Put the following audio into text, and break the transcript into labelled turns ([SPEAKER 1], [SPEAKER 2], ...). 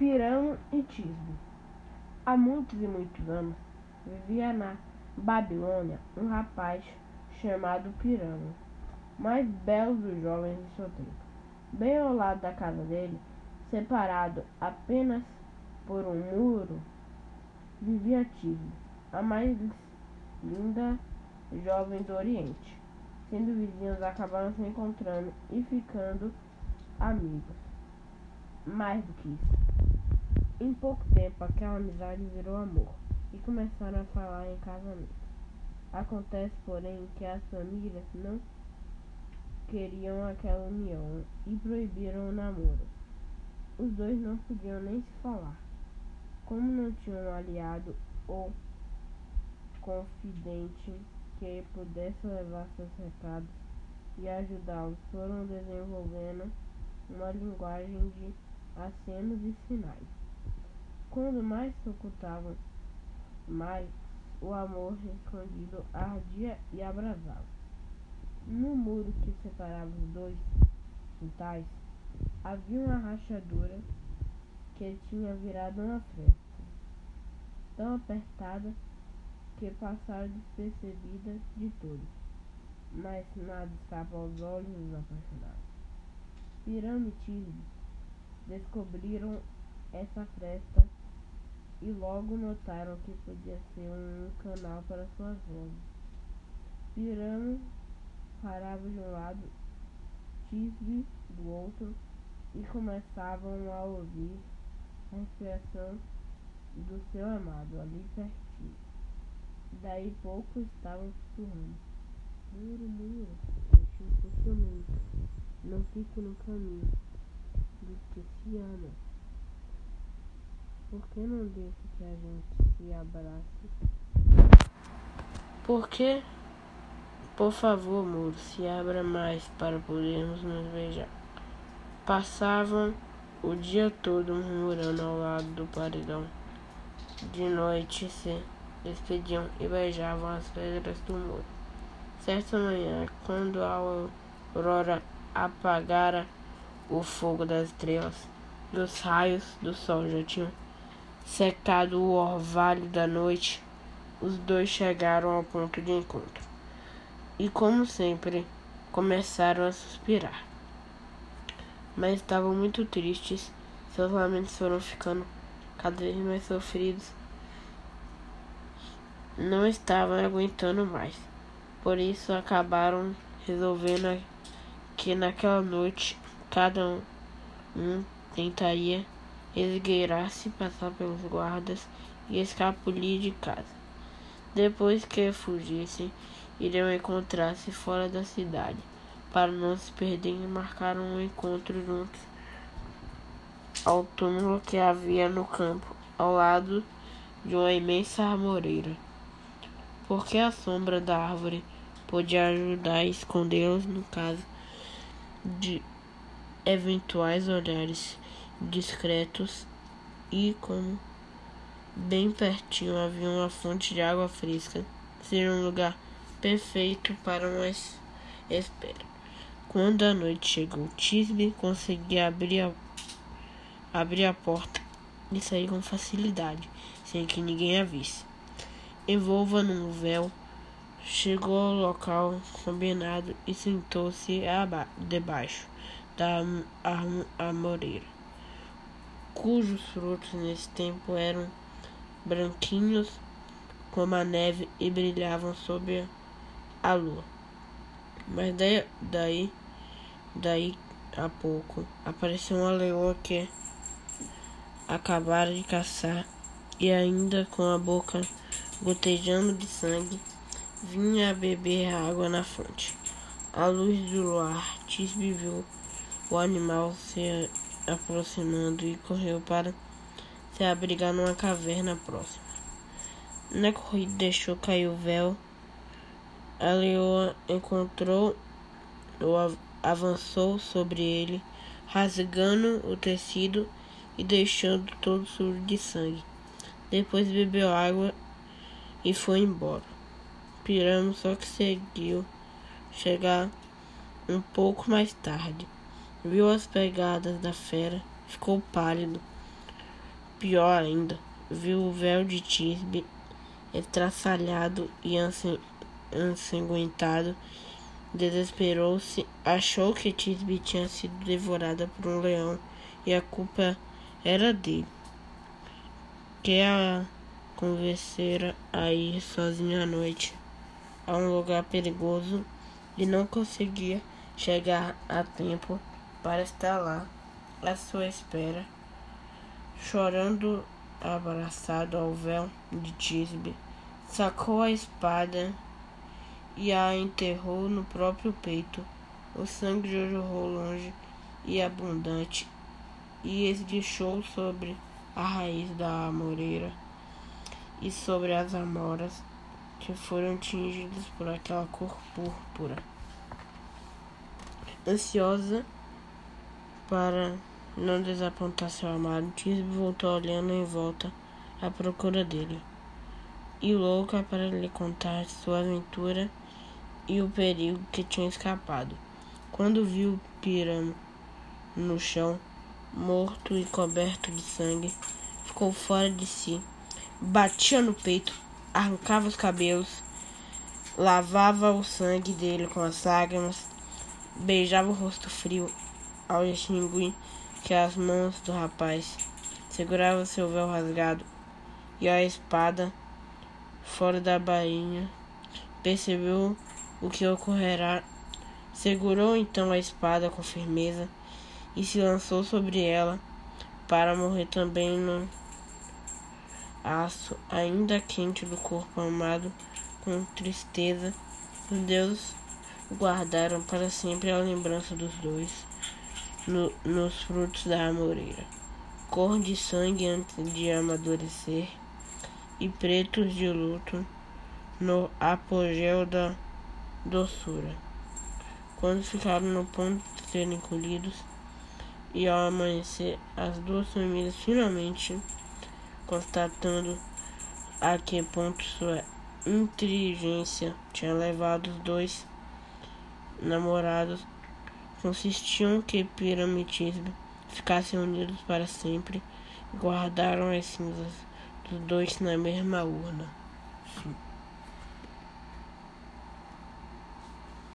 [SPEAKER 1] Pirão e Tisbe. Há muitos e muitos anos vivia na Babilônia um rapaz chamado Pirão, mais belo dos jovens de seu tempo. Bem ao lado da casa dele, separado apenas por um muro, vivia Tisbe, a mais linda jovem do Oriente. Sendo vizinhos, acabaram se encontrando e ficando amigos. Mais do que isso. Em pouco tempo, aquela amizade virou amor e começaram a falar em casamento. Acontece, porém, que as famílias não queriam aquela união e proibiram o namoro. Os dois não podiam nem se falar. Como não tinham aliado ou confidente que pudesse levar seus recados e ajudá-los, foram desenvolvendo uma linguagem de acenos e sinais. Quando mais se ocultavam, mais o amor escondido ardia e abrasava. No muro que separava os dois quintais havia uma rachadura que tinha virado uma fresta, tão apertada que passaram despercebida de todos, mas nada escapa aos olhos dos apaixonados. Pirâmides descobriram essa fresta e logo notaram que podia ser um canal para suas vozes. Pirâmide parava de um lado, Tisbe do outro, e começavam a ouvir a respiração do seu amado ali pertinho. Daí pouco estavam sussurrando. Muro, muro. Fique no caminho dos que se. Por que não deixa que a gente se abrace?
[SPEAKER 2] Por que? Por favor, muro, se abra mais para podermos nos beijar. Passavam o dia todo murmurando ao lado do paredão. De noite se despediam e beijavam as pedras do muro. Certa manhã, quando a aurora apagara o fogo das estrelas, dos raios do sol já tinham secado o orvalho da noite, os dois chegaram ao ponto de encontro. E como sempre, começaram a suspirar. Mas estavam muito tristes, seus lamentos foram ficando cada vez mais sofridos não estavam aguentando mais. Por isso acabaram resolvendo que naquela noite cada um, tentaria esgueirar-se, passar pelos guardas e escapulir de casa. Depois que fugissem, iriam encontrar-se fora da cidade, para não se perderem, marcaram um encontro juntos ao túmulo que havia no campo, ao lado de uma imensa armoreira. Porque a sombra da árvore podia ajudar a escondê-los no caso de eventuais olhares discretos e como bem pertinho havia uma fonte de água fresca, seria um lugar perfeito para uma espera. Quando a noite chegou, Tisbe conseguia abrir a, abrir a porta e sair com facilidade, sem que ninguém a visse envolva num véu. Chegou ao local combinado e sentou-se debaixo da amoreira, cujos frutos nesse tempo eram branquinhos como a neve e brilhavam sob a lua. Mas daí, daí, daí a pouco apareceu uma leoa que acabara de caçar e ainda com a boca gotejando de sangue, vinha a beber água na fonte. À luz do luar, Tisbe viu o animal se aproximando e correu para se abrigar numa caverna próxima. Na corrida deixou cair o véu. A leoa encontrou ou avançou sobre ele, rasgando o tecido e deixando todo sujo de sangue. Depois bebeu água e foi embora. Só que seguiu chegar um pouco mais tarde. Viu as pegadas da fera, ficou pálido, Pior ainda, viu o véu de Tisbe estraçalhado e ensanguentado. Desesperou-se, achou que Tisbe tinha sido devorada por um leão e a culpa era dele, que a convencera a ir sozinha à noite a um lugar perigoso e não conseguia chegar a tempo para estar lá à sua espera, chorando abraçado ao véu de Tisbe, sacou a espada e a enterrou no próprio peito. O sangue jorrou longe e abundante e esguichou sobre a raiz da amoreira e sobre as amoras que foram tingidas por aquela cor púrpura. Ansiosa para não desapontar seu amado, Tisbe voltou olhando em volta à procura dele. E louca para lhe contar sua aventura e o perigo que tinha escapado. Quando viu Piramo no chão, morto e coberto de sangue, ficou fora de si, batia no peito, arrancava os cabelos, lavava o sangue dele com as lágrimas, beijava o rosto frio ao distinguir que as mãos do rapaz seguravam seu véu rasgado e a espada fora da bainha. Percebeu o que ocorrerá. Segurou então a espada com firmeza e se lançou sobre ela para morrer também no aço ainda quente do corpo amado com tristeza. Os deuses guardaram para sempre a lembrança dos dois no, nos frutos da amoreira, cor de sangue antes de amadurecer e pretos de luto no apogeu da doçura. Quando ficaram no ponto de serem colhidos, e ao amanhecer, as duas famílias finalmente constatando a que ponto sua inteligência tinha levado os dois namorados? Consistiam que piramitismo ficassem unidos para sempre e guardaram as cinzas dos dois na mesma urna.